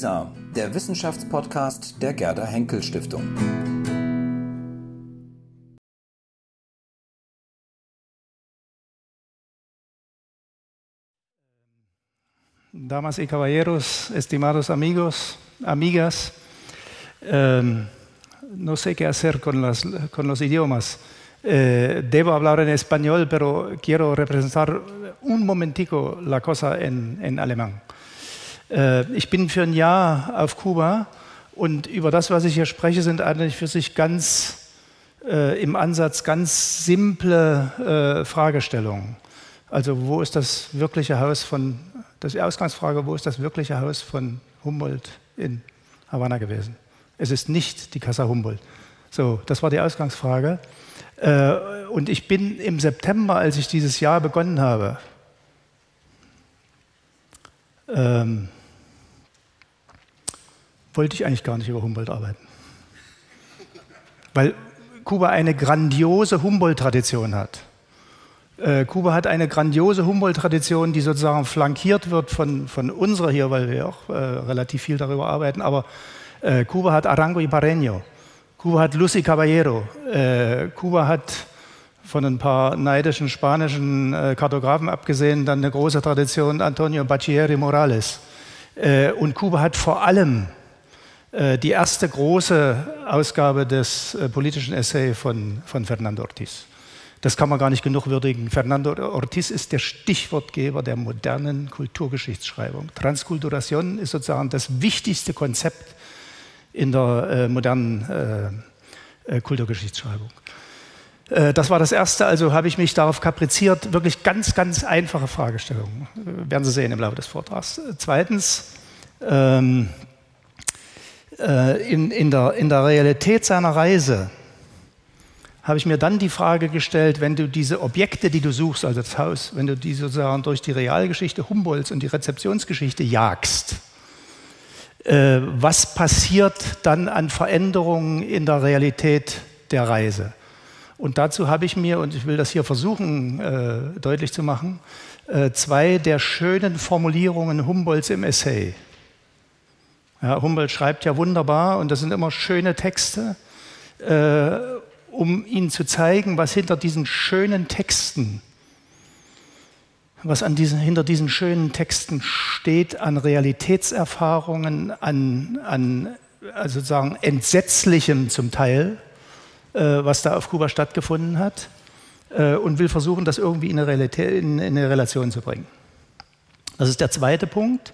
Der Wissenschaftspodcast der Gerda Henkel Stiftung. Damas y caballeros, estimados amigos, amigas, eh, no sé qué hacer con, los idiomas. Eh, debo hablar en español, pero quiero representar un momentico la cosa en alemán. Äh, ich bin für ein Jahr auf Kuba und über das, was ich hier spreche, sind eigentlich für sich ganz äh, im Ansatz ganz simple äh, Fragestellungen. Also wo ist das wirkliche Haus von, das ist die Ausgangsfrage, wo ist das wirkliche Haus von Humboldt in Havanna gewesen? Es ist nicht die Casa Humboldt. So, das war die Ausgangsfrage. Äh, und ich bin im September, als ich dieses Jahr begonnen habe, ähm, wollte ich eigentlich gar nicht über Humboldt arbeiten. Weil Kuba eine grandiose Humboldt-Tradition hat. Äh, Kuba hat eine grandiose Humboldt-Tradition, die sozusagen flankiert wird von, von unserer hier, weil wir auch äh, relativ viel darüber arbeiten. Aber äh, Kuba hat Arango y Pareño, Kuba hat Lucy Caballero, äh, Kuba hat von ein paar neidischen spanischen äh, Kartografen abgesehen dann eine große Tradition Antonio Bacchieri Morales. Äh, und Kuba hat vor allem die erste große Ausgabe des äh, politischen Essay von, von Fernando Ortiz. Das kann man gar nicht genug würdigen. Fernando Ortiz ist der Stichwortgeber der modernen Kulturgeschichtsschreibung. Transkulturation ist sozusagen das wichtigste Konzept in der äh, modernen äh, äh, Kulturgeschichtsschreibung. Äh, das war das Erste, also habe ich mich darauf kapriziert, wirklich ganz, ganz einfache Fragestellungen. Werden Sie sehen im Laufe des Vortrags. Zweitens, ähm, äh, in, in, der, in der Realität seiner Reise habe ich mir dann die Frage gestellt, wenn du diese Objekte, die du suchst, also das Haus, wenn du die sozusagen durch die Realgeschichte Humboldts und die Rezeptionsgeschichte jagst, äh, was passiert dann an Veränderungen in der Realität der Reise? Und dazu habe ich mir, und ich will das hier versuchen äh, deutlich zu machen, äh, zwei der schönen Formulierungen Humboldts im Essay ja, Humboldt schreibt ja wunderbar und das sind immer schöne Texte, äh, um Ihnen zu zeigen, was hinter diesen schönen Texten, was an diesen, hinter diesen schönen Texten steht an Realitätserfahrungen, an, an also sozusagen entsetzlichem zum Teil, äh, was da auf Kuba stattgefunden hat, äh, und will versuchen, das irgendwie in eine, Realität, in, in eine Relation zu bringen. Das ist der zweite Punkt.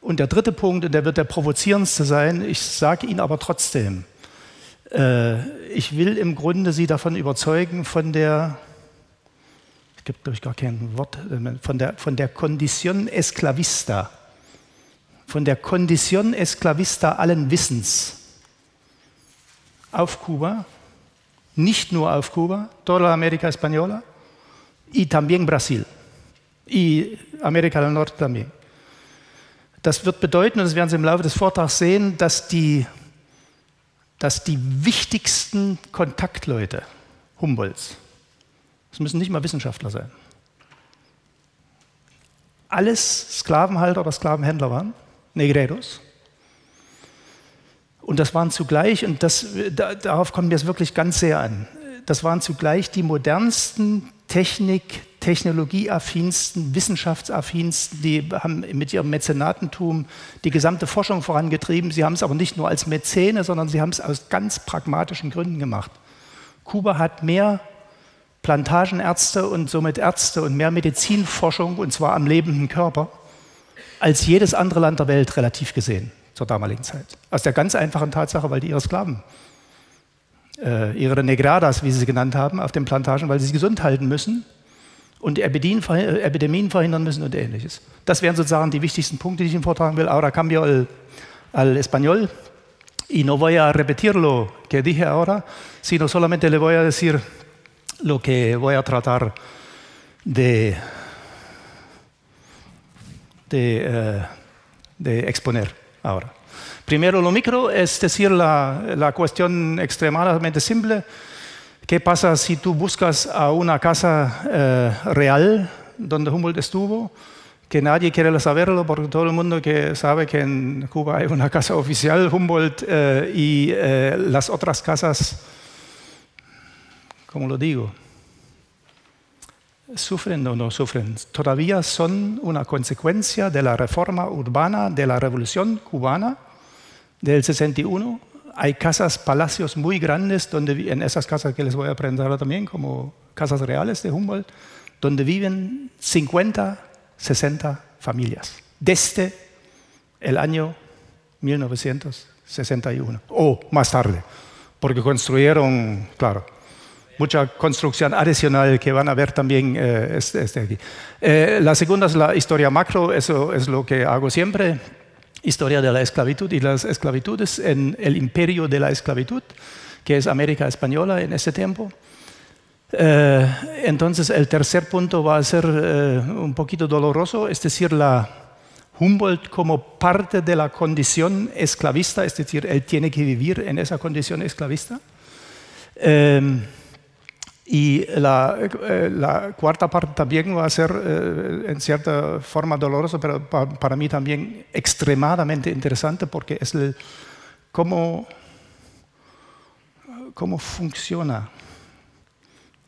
Und der dritte Punkt, und der wird der provozierendste sein, ich sage Ihnen aber trotzdem, äh, ich will im Grunde Sie davon überzeugen, von der, es gibt glaube ich gar kein Wort, äh, von der, von der Condition Esclavista, von der Condition Esclavista allen Wissens. Auf Kuba, nicht nur auf Kuba, toda América Española y también Brasil. Y América del Norte también. Das wird bedeuten, und das werden Sie im Laufe des Vortrags sehen, dass die, dass die wichtigsten Kontaktleute Humboldts, das müssen nicht mal Wissenschaftler sein, alles Sklavenhalter oder Sklavenhändler waren, Negreros. Und das waren zugleich, und das, da, darauf kommt mir es wirklich ganz sehr an, das waren zugleich die modernsten Technik, technologieaffinsten, wissenschaftsaffinsten, die haben mit ihrem Mäzenatentum die gesamte Forschung vorangetrieben. Sie haben es aber nicht nur als Mäzene, sondern sie haben es aus ganz pragmatischen Gründen gemacht. Kuba hat mehr Plantagenärzte und somit Ärzte und mehr Medizinforschung, und zwar am lebenden Körper, als jedes andere Land der Welt relativ gesehen zur damaligen Zeit. Aus der ganz einfachen Tatsache, weil die ihre Sklaven, äh, ihre Negradas, wie sie sie genannt haben, auf den Plantagen, weil sie sie gesund halten müssen und Epidemien verhindern müssen und ähnliches. Das wären sozusagen die wichtigsten Punkte, die ich Ihnen vortragen will. Ahora cambio al, al español y no voy a repetir lo que dije ahora, sino solamente le voy a decir lo que voy a tratar de, de, uh, de exponer ahora. Primero, lo micro es decir la, la cuestión extremadamente simple ¿Qué pasa si tú buscas a una casa eh, real donde Humboldt estuvo? que nadie quiere saberlo porque todo el mundo que sabe que en Cuba hay una casa oficial Humboldt eh, y eh, las otras casas, como lo digo, sufren o no sufren, todavía son una consecuencia de la reforma urbana de la revolución cubana del 61. Hay casas, palacios muy grandes donde en esas casas que les voy a presentar también como casas reales de Humboldt, donde viven 50 60 familias, desde el año 1961 o más tarde, porque construyeron, claro, mucha construcción adicional que van a ver también eh, este, este, aquí. Eh, la segunda es la historia macro, eso es lo que hago siempre, historia de la esclavitud y las esclavitudes en el imperio de la esclavitud, que es América Española en ese tiempo. Eh, entonces el tercer punto va a ser eh, un poquito doloroso, es decir, la Humboldt como parte de la condición esclavista, es decir, él tiene que vivir en esa condición esclavista. Eh, y la, la, cuarta parte también va a ser en cierta forma doloroso, pero para, mí también extremadamente interesante porque es el, cómo, cómo funciona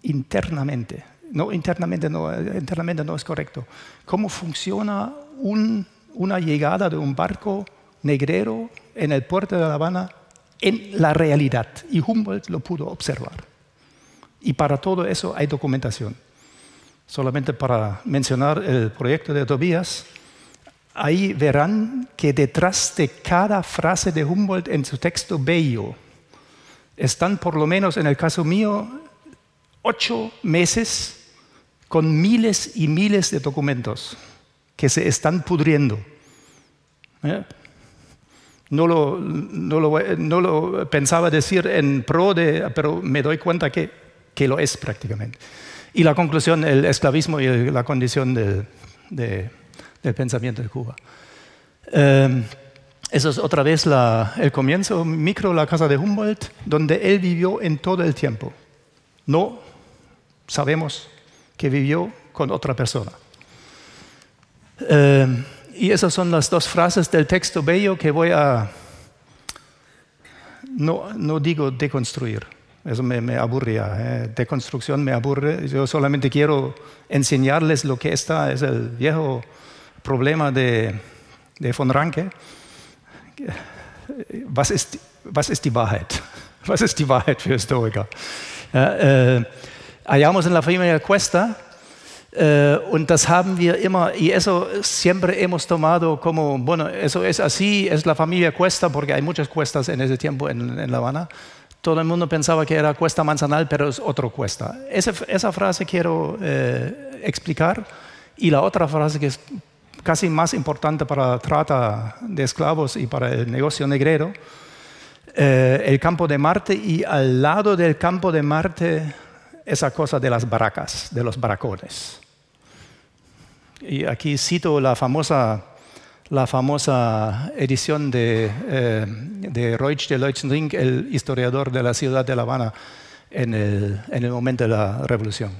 internamente. No, internamente no, internamente no es correcto. ¿Cómo funciona una llegada de un barco negrero en el puerto de La Habana en la realidad? Y Humboldt lo pudo observar. Y para todo eso hay documentación. Solamente para mencionar el proyecto de Tobías, ahí verán que detrás de cada frase de Humboldt en su texto bello están por lo menos en el caso mío ocho meses con miles y miles de documentos que se están pudriendo. ¿Eh? No, lo, no, lo, pensaba decir en pro de, pero me doy cuenta que, que lo es prácticamente. Y la conclusión, el esclavismo y la condición del, del pensamiento de Cuba. Eh, eso es otra vez la, el comienzo micro, la casa de Humboldt, donde él vivió en todo el tiempo. No sabemos que vivió con otra persona. Eh, y esas son las dos frases del texto bello que voy a, no, no digo deconstruir, eso me, me aburría, eh. deconstrucción me aburre, yo solamente quiero enseñarles lo que está, es el viejo problema de, de von Ranke. Was ist, was ist die Wahrheit? Was ist die Wahrheit für Historiker? Äh, hallamos en la familia Cuesta eh, und das haben wir immer, y eso siempre hemos tomado como, bueno, eso es así, es la familia Cuesta, porque hay muchas cuestas en ese tiempo en, en La Habana. Todo el mundo pensaba que era Cuesta Manzanal, pero es otro Cuesta. Esa, esa frase quiero eh, explicar. Y la otra frase que es casi más importante para la trata de esclavos y para el negocio negrero, eh, el campo de Marte y al lado del campo de Marte esa cosa de las baracas, de los baracones. Y aquí cito la famosa, la famosa edición de, eh, de Reusch de el historiador de la ciudad de La Habana en el, en el momento de la revolución.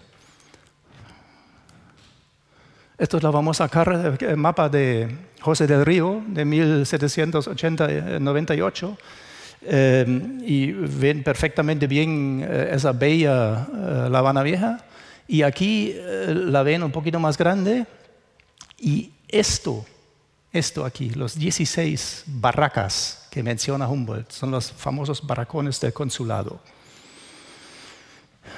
Esto es la famosa el mapa de José del Río de 1798 Em, y ven perfectamente bien eh, esa bella eh, La Habana Vieja. Y aquí eh, la ven un poquito más grande. Y esto, esto aquí, los 16 barracas que menciona Humboldt, son los famosos barracones del consulado.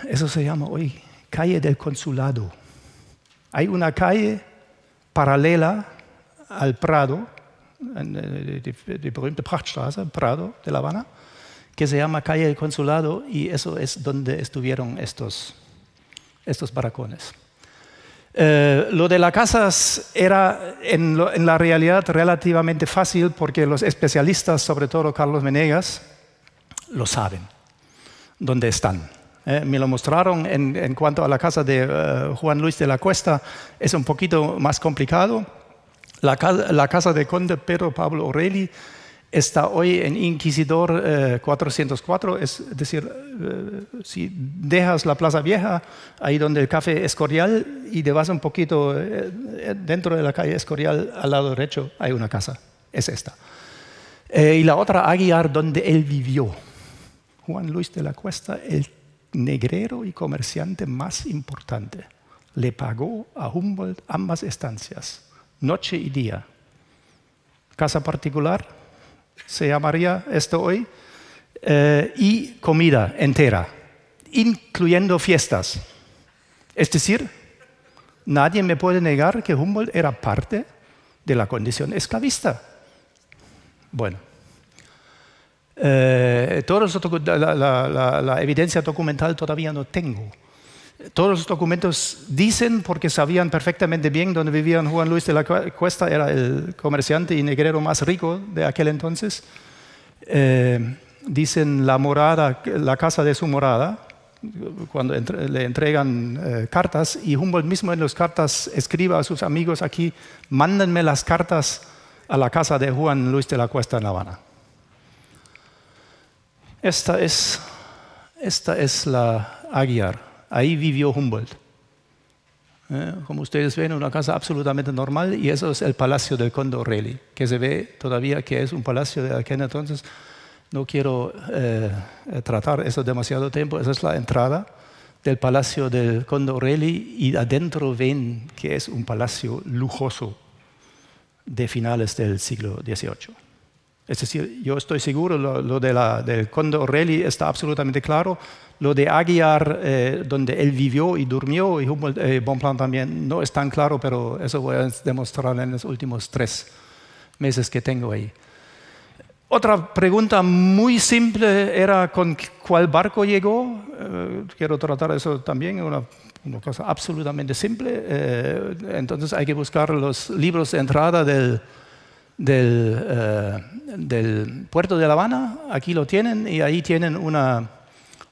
Eso se llama hoy calle del consulado. Hay una calle paralela al Prado die, die berühmte Prachtstraße, Prado de La Habana, que se llama Calle del Consulado y eso es donde estuvieron estos, estos baracones. Eh, lo de las casas era en, la realidad relativamente fácil porque los especialistas, sobre todo Carlos Menegas, lo saben, dónde están. Eh, me lo mostraron en, cuanto a la casa de uh, Juan Luis de la Cuesta, es un poquito más complicado la casa, de Conde Pedro Pablo Orelli está hoy en Inquisidor 404, eh, es decir, eh, si dejas la Plaza Vieja, ahí donde el café Escorial, y te vas un poquito eh, dentro de la calle Escorial, al lado derecho, hay una casa, es esta. y la otra, Aguiar, donde él vivió. Juan Luis de la Cuesta, el negrero y comerciante más importante, le pagó a Humboldt ambas estancias, noche y día. Casa particular, se llamaría esto hoy, eh, y comida entera, incluyendo fiestas. Es decir, nadie me puede negar que Humboldt era parte de la condición esclavista. Bueno, eh, la, evidencia documental todavía no tengo. Todos los documentos dicen, porque sabían perfectamente bien dónde vivían Juan Luis de la Cuesta, era el comerciante y negrero más rico de aquel entonces. Eh, dicen la morada, la casa de su morada, cuando le entregan eh, cartas, y Humboldt mismo en las cartas escribe a sus amigos aquí, mándenme las cartas a la casa de Juan Luis de la Cuesta en La Habana. Esta es, esta es la Aguiar. Ahí vivió Humboldt. Eh, como ustedes ven, una casa absolutamente normal y eso es el Palacio del Conde O'Reilly, que se ve todavía que es un palacio de aquel entonces. No quiero eh, tratar eso demasiado tiempo. Esa es la entrada del Palacio del Conde O'Reilly y adentro ven que es un palacio lujoso de finales del siglo XVIII. Es decir, yo estoy seguro, lo, de la, del Conde O'Reilly está absolutamente claro, lo de Aguiar, eh, donde él vivió y durmió, y Humboldt, eh, Bonpland también, no es tan claro, pero eso voy a demostrar en los últimos tres meses que tengo ahí. Otra pregunta muy simple era con cuál barco llegó. Eh, quiero tratar eso también, una, cosa absolutamente simple. entonces hay que buscar los libros de entrada del, del, del puerto de La Habana. Aquí lo tienen y ahí tienen una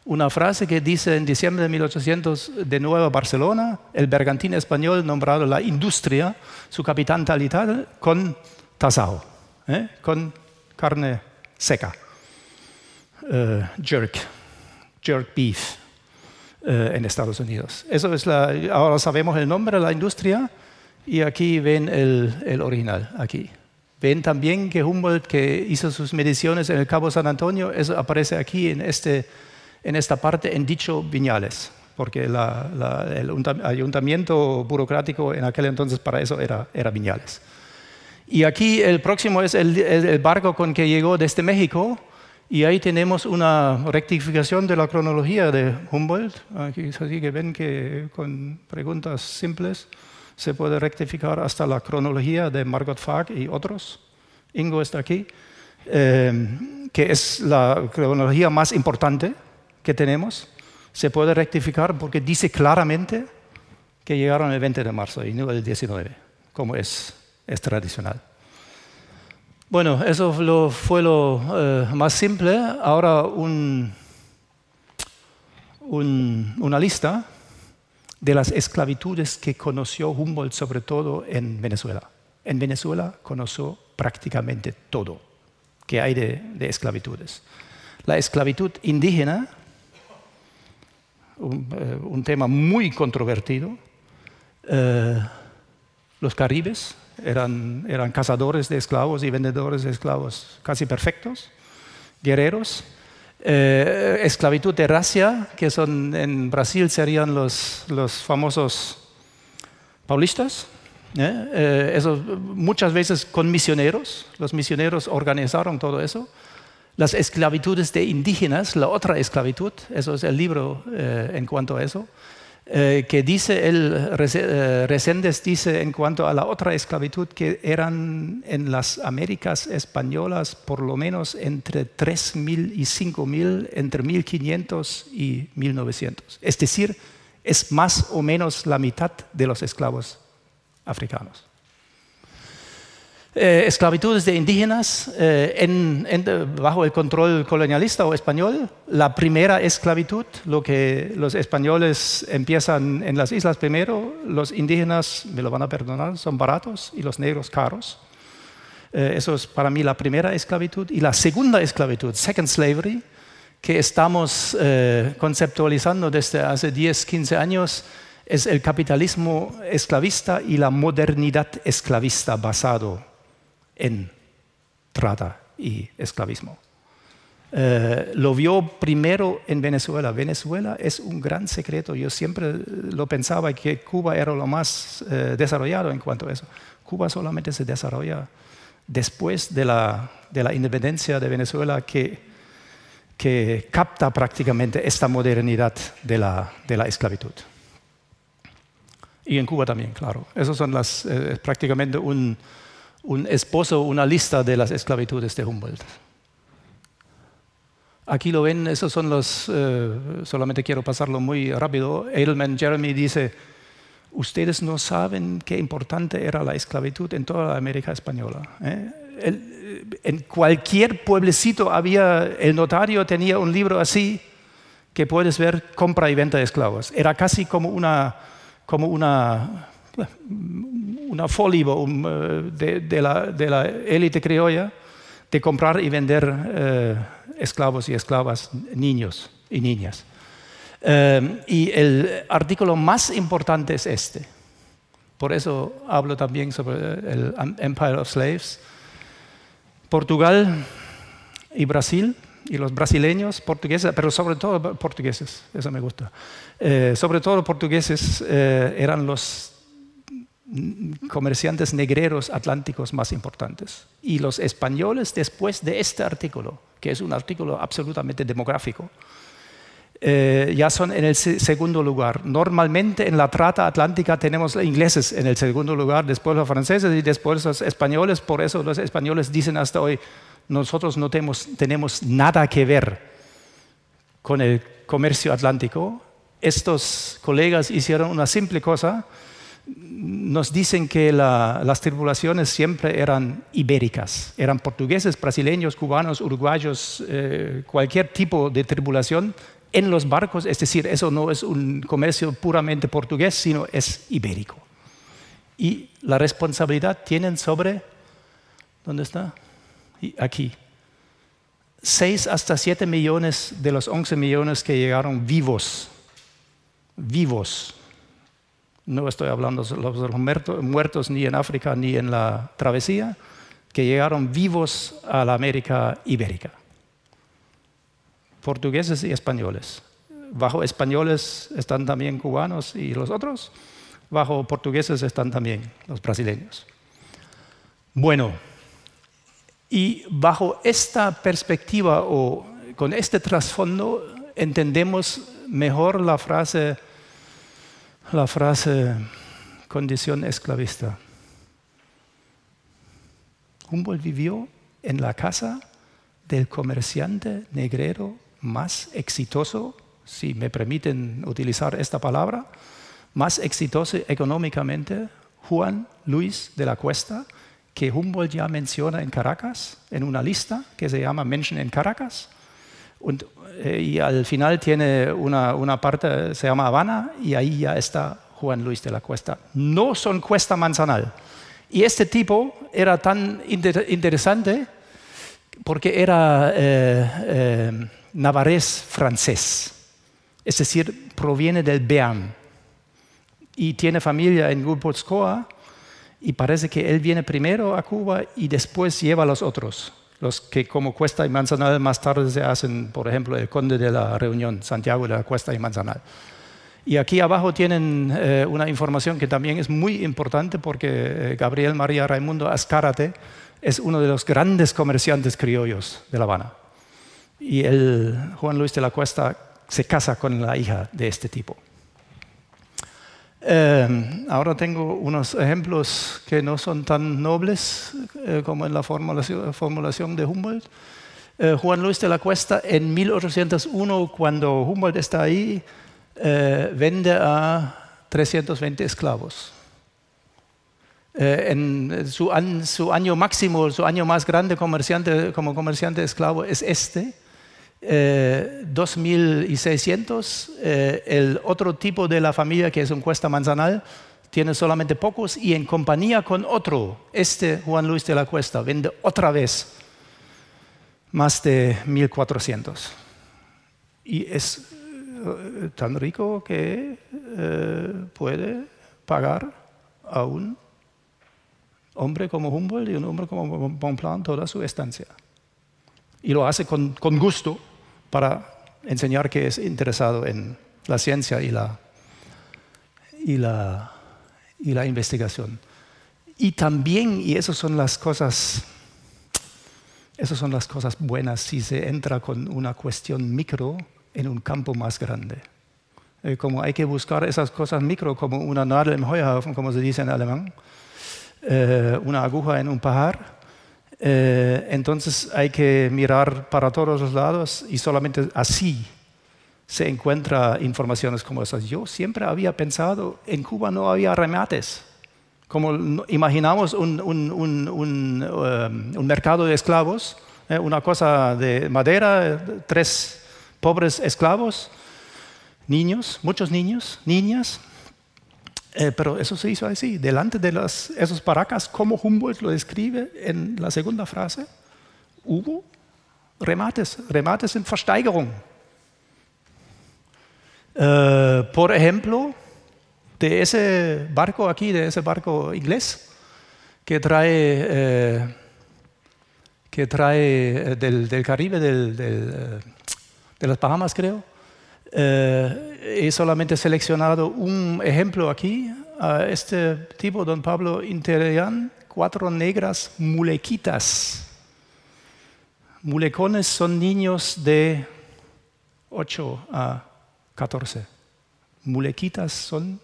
una frase que dice en diciembre de 1800 de nuevo Barcelona, el bergantín español nombrado la industria, su capitán tal y tal, con tasao, ¿eh? con carne seca, eh, jerk, jerk beef eh, en Estados Unidos. Eso es la, ahora sabemos el nombre de la industria y aquí ven el, el original, aquí. Ven también que Humboldt, que hizo sus mediciones en el Cabo San Antonio, eso aparece aquí en este en esta parte en dicho Viñales, porque el ayuntamiento burocrático en aquel entonces para eso era, era Viñales. Y aquí el próximo es el, barco con que llegó desde México, y ahí tenemos una rectificación de la cronología de Humboldt. Aquí es así que ven que con preguntas simples se puede rectificar hasta la cronología de Margot Fag y otros. Ingo está aquí, eh, que es la cronología más importante que tenemos se puede rectificar porque dice claramente que llegaron el 20 de marzo y no el 19, como es, es tradicional. Bueno, eso fue lo eh, más simple. Ahora un, una lista de las esclavitudes que conoció Humboldt, sobre todo en Venezuela. En Venezuela conoció prácticamente todo que hay de, de esclavitudes. La esclavitud indígena eh, un, tema muy controvertido. Eh, los caribes eran, eran cazadores de esclavos y vendedores de esclavos casi perfectos, guerreros. Eh, esclavitud de racia, que son en Brasil serían los, los famosos paulistas, eso, muchas veces con misioneros, los misioneros organizaron todo eso las esclavitudes de indígenas, la otra esclavitud, eso es el libro eh, en cuanto a eso, eh, que dice el eh, Reséndez dice en cuanto a la otra esclavitud que eran en las Américas españolas por lo menos entre 3.000 y 5.000, entre 1.500 y 1.900. Es decir, es más o menos la mitad de los esclavos africanos. Eh, esclavitudes de indígenas eh, bajo el control colonialista o español. La primera esclavitud, lo que los españoles empiezan en las islas primero, los indígenas, me lo van a perdonar, son baratos y los negros caros. Eh, eso es para mí la primera esclavitud. Y la segunda esclavitud, second slavery, que estamos eh, conceptualizando desde hace 10, 15 años, es el capitalismo esclavista y la modernidad esclavista basado en trata y esclavismo. Eh, lo vio primero en Venezuela. Venezuela es un gran secreto. Yo siempre lo pensaba que Cuba era lo más eh, desarrollado en cuanto a eso. Cuba solamente se desarrolla después de la, de la independencia de Venezuela que, que, capta prácticamente esta modernidad de la, de la, esclavitud. Y en Cuba también, claro. Esos son las, eh, prácticamente un, un esposo, una lista de las esclavitudes de Humboldt. Aquí lo ven, esos son los, eh, solamente quiero pasarlo muy rápido. Edelman Jeremy dice, ustedes no saben qué importante era la esclavitud en toda la América española. ¿eh? en cualquier pueblecito había, el notario tenía un libro así que puedes ver compra y venta de esclavos. Era casi como una, como una, una eh, de, la, élite criolla de comprar y vender esclavos y esclavas, niños y niñas. Eh, y el artículo más importante es este. Por eso hablo también sobre el Empire of Slaves. Portugal y Brasil, y los brasileños, portugueses, pero sobre todo portugueses, eso me gusta. Eh, sobre todo portugueses eh, eran los comerciantes negreros atlánticos más importantes. Y los españoles, después de este artículo, que es un artículo absolutamente demográfico, eh, ya son en el segundo lugar. Normalmente en la trata atlántica tenemos ingleses en el segundo lugar, después los franceses y después los españoles. Por eso los españoles dicen hasta hoy, nosotros no tenemos nada que ver con el comercio atlántico. Estos colegas hicieron una simple cosa, nos dicen que las tripulaciones siempre eran ibéricas, eran portugueses, brasileños, cubanos, uruguayos, eh, cualquier tipo de tripulación en los barcos, es decir, eso no es un comercio puramente portugués, sino es ibérico. Y la responsabilidad tienen sobre, ¿dónde está? Aquí. 6 hasta 7 millones de los 11 millones que llegaron vivos, vivos no estoy hablando de los muertos ni en África ni en la travesía, que llegaron vivos a la América ibérica. Portugueses y españoles. Bajo españoles están también cubanos y los otros. Bajo portugueses están también los brasileños. Bueno, y bajo esta perspectiva o con este trasfondo entendemos mejor la frase la frase condición esclavista. Humboldt vivió en la casa del comerciante negrero más exitoso, si me permiten utilizar esta palabra, más exitoso económicamente, Juan Luis de la Cuesta, que Humboldt ya menciona en Caracas, en una lista que se llama Menschen en Caracas. Eh, y al final tiene una, una, parte, se llama Habana, y ahí ya está Juan Luis de la Cuesta. No son Cuesta Manzanal. Y este tipo era tan interesante porque era eh, eh, navarés francés, es decir, proviene del Beam y tiene familia en Guipúzcoa y parece que él viene primero a Cuba y después lleva a los otros los que como Cuesta y Manzanal más tarde se hacen, por ejemplo, el conde de la Reunión, Santiago de la Cuesta y Manzanal. Y aquí abajo tienen eh, una información que también es muy importante porque eh, Gabriel María Raimundo Azcárate es uno de los grandes comerciantes criollos de La Habana. Y el Juan Luis de la Cuesta se casa con la hija de este tipo. Eh, ahora tengo unos ejemplos que no son tan nobles eh, como en la formulación, de Humboldt. Eh, Juan Luis de la Cuesta en 1801, cuando Humboldt está ahí, vende a 320 esclavos. en su, su, año máximo, su año más grande comerciante, como comerciante esclavo es este, 2600. Eh, eh, el otro tipo de la familia, que es un cuesta manzanal, tiene solamente pocos y en compañía con otro, este Juan Luis de la Cuesta, vende otra vez más de 1400. Y es eh, tan rico que puede pagar a un hombre como Humboldt y un hombre como Bonpland toda su estancia. Y lo hace con gusto para enseñar que es interesado en la ciencia y la, y la, y la investigación. Y también, y esas son las cosas, esas son las cosas buenas si se entra con una cuestión micro en un campo más grande. Eh, como hay que buscar esas cosas micro, como una nadel im Heuhaufen, como se dice en alemán, eh, una aguja en un pajar. Eh, entonces hay que mirar para todos los lados y solamente así se encuentra informaciones como esas. Yo siempre había pensado, en Cuba no había remates. Como imaginamos un, un, un, mercado de esclavos, una cosa de madera, tres pobres esclavos, niños, muchos niños, niñas, eh, pero eso se hizo así, delante de esos paracas, como Humboldt lo describe en la segunda frase, hubo remates, remates en Versteigerung. Eh, por ejemplo, de ese barco aquí, de ese barco inglés, que trae, eh, que trae del, Caribe, de las Bahamas creo, eh, he solamente seleccionado un ejemplo aquí, a este tipo, don Pablo Interian, cuatro negras mulequitas. Mulecones son niños de 8 a 14. Mulequitas son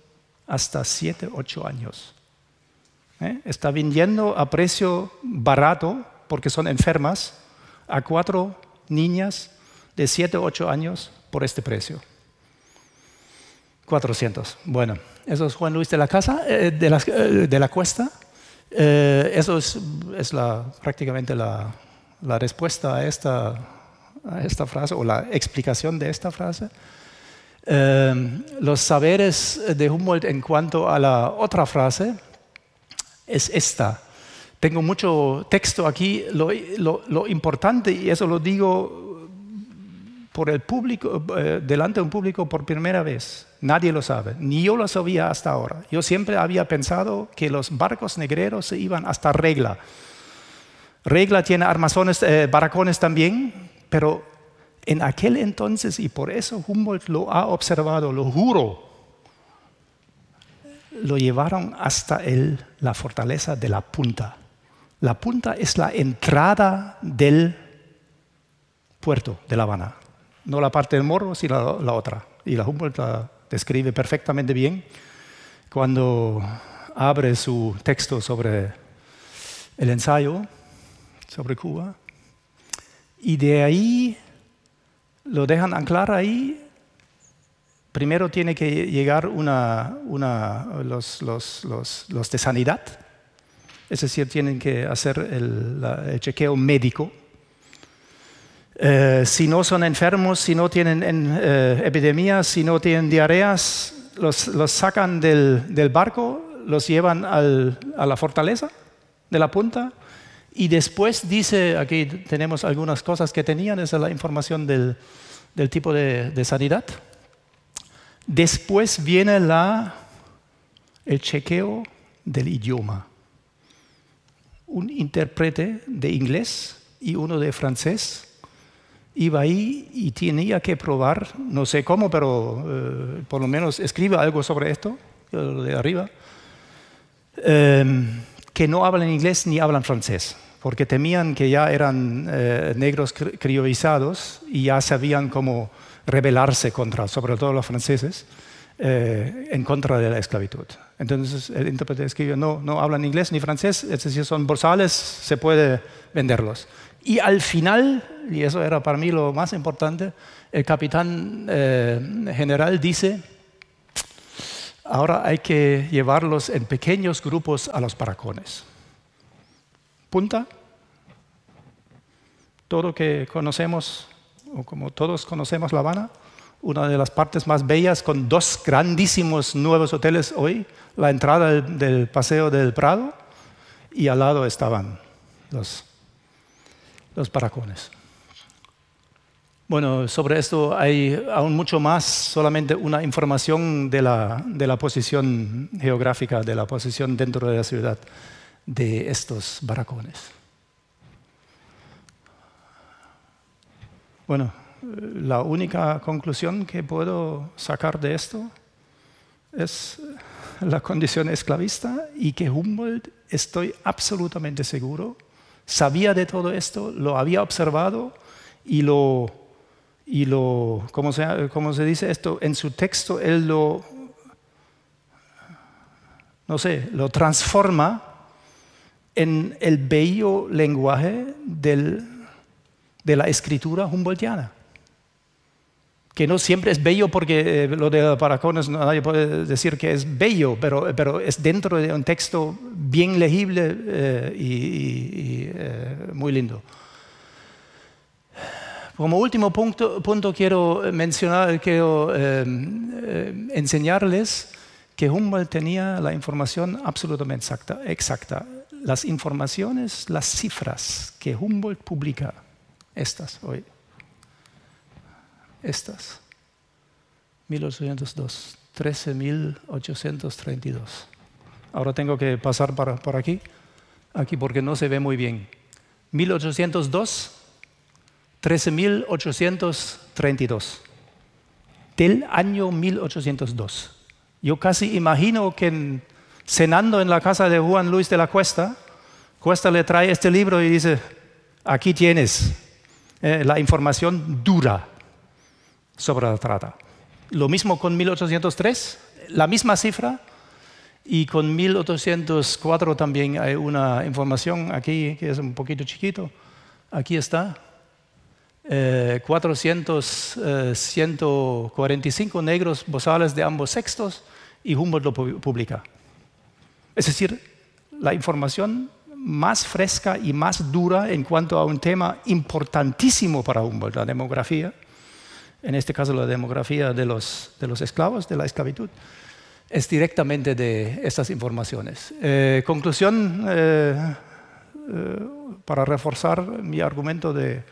hasta 7, 8 años. ¿Eh? Está vendiendo a precio barato, porque son enfermas, a cuatro niñas de 7, 8 años por este precio. 400. Bueno, eso es Juan Luis de la Casa, eh, de, la, eh, de, la, Cuesta. Eh, eso es, es la, prácticamente la, la respuesta a esta, a esta, frase o la explicación de esta frase. los saberes de Humboldt en cuanto a la otra frase es esta. Tengo mucho texto aquí. Lo, lo, lo importante, y eso lo digo por el público, eh, delante de un público por primera vez. Nadie lo sabe, ni yo lo sabía hasta ahora. Yo siempre había pensado que los barcos negreros se iban hasta Regla. Regla tiene armazones, eh, baracones también, pero en aquel entonces, y por eso Humboldt lo ha observado, lo juro, lo llevaron hasta la fortaleza de la punta. La punta es la entrada del puerto de La Habana no la parte del morro, sino la, otra. Y la Humboldt la describe perfectamente bien cuando abre su texto sobre el ensayo sobre Cuba. Y de ahí lo dejan anclar ahí. Primero tiene que llegar una, los, los, de sanidad, es decir, tienen que hacer el chequeo médico eh, si no son enfermos, si no tienen eh, epidemias, si no tienen diarreas, los, sacan del, barco, los llevan a la fortaleza de la punta y después dice, aquí tenemos algunas cosas que tenían, esa es la información del, tipo de, de, sanidad. Después viene la, el chequeo del idioma. Un intérprete de inglés y uno de francés iba ahí y tenía que probar, no sé cómo, pero eh, por lo menos escribe algo sobre esto, de arriba, em, que no hablan inglés ni hablan francés, porque temían que ya eran eh, negros criollizados y ya sabían cómo rebelarse contra, sobre todo los franceses, eh, en contra de la esclavitud. Entonces el intérprete escribe, no, no hablan inglés ni francés, es decir, son borsales, se puede venderlos. Y al final, y eso era para mí lo más importante, el capitán eh, general dice, ahora hay que llevarlos en pequeños grupos a los paracones. Punta, todo que conocemos, o como todos conocemos La Habana, una de las partes más bellas, con dos grandísimos nuevos hoteles hoy, la entrada del, del Paseo del Prado, y al lado estaban los, los paracones. Bueno, sobre esto hay aún mucho más, solamente una información de la, de la posición geográfica, de la posición dentro de la ciudad de estos baracones. Bueno, la única conclusión que puedo sacar de esto es la condición esclavista y que Humboldt, estoy absolutamente seguro, sabía de todo esto, lo había observado y lo, y lo ¿cómo se, cómo se dice esto? En su texto él lo, no sé, lo transforma en el bello lenguaje de la escritura humboldtiana que no siempre es bello porque eh, lo de Paracones nadie puede decir que es bello, pero, pero es dentro de un texto bien legible eh, y, eh, muy lindo. Como último punto, punto quiero mencionar, quiero enseñarles que Humboldt tenía la información absolutamente exacta, exacta. Las informaciones, las cifras que Humboldt publica, estas hoy, estas. 1802, 13.832. Ahora tengo que pasar por aquí, aquí porque no se ve muy bien. 1802, 13.832. Del año 1802. Yo casi imagino que cenando en la casa de Juan Luis de la Cuesta, Cuesta le trae este libro y dice, aquí tienes eh, la información dura sobre la trata. Lo mismo con 1803, la misma cifra, y con 1804 también hay una información aquí que es un poquito chiquito. Aquí está. 400, eh, 145 negros bozales de ambos sexos y Humboldt lo publica. Es decir, la información más fresca y más dura en cuanto a un tema importantísimo para Humboldt, la demografía, en este caso la demografía de los, esclavos, de la esclavitud, es directamente de estas informaciones. Eh, conclusión, eh, eh, para reforzar mi argumento de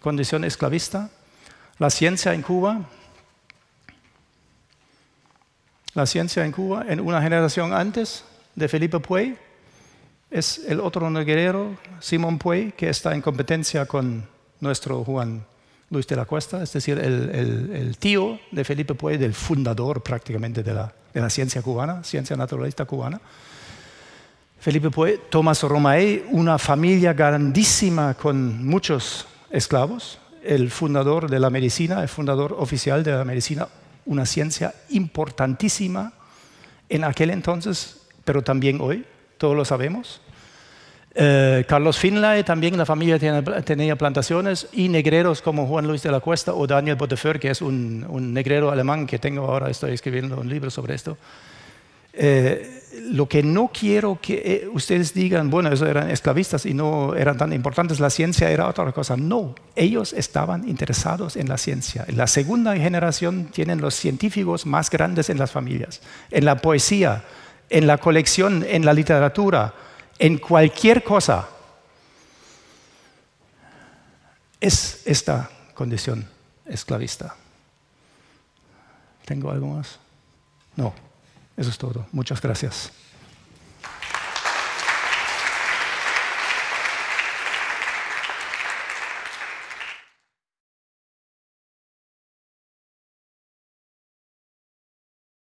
condición esclavista, la ciencia en Cuba, la ciencia en Cuba, en una generación antes de Felipe Puey, es el otro guerrero, Simón Puey, que está en competencia con nuestro Juan Luis de la Cuesta, es decir, el, tío de Felipe Puey, del fundador prácticamente de la, ciencia cubana, ciencia naturalista cubana. Felipe Puey, Tomás Romae, una familia grandísima con muchos esclavos, el fundador de la medicina, el fundador oficial de la medicina, una ciencia importantísima en aquel entonces, pero también hoy, todos lo sabemos. Eh, Carlos Finlay, también la familia tenía plantaciones, y negreros como Juan Luis de la Cuesta o Daniel Botefer, que es un, negrero alemán que tengo ahora, estoy escribiendo un libro sobre esto. Eh, lo que no quiero que eh, ustedes digan, bueno, esos eran esclavistas y no eran tan importantes, la ciencia era otra cosa. No, ellos estaban interesados en la ciencia. En la segunda generación tienen los científicos más grandes en las familias, en la poesía, en la colección, en la literatura en cualquier cosa, es esta condición esclavista. ¿Tengo algo más? No, eso es todo. Muchas gracias.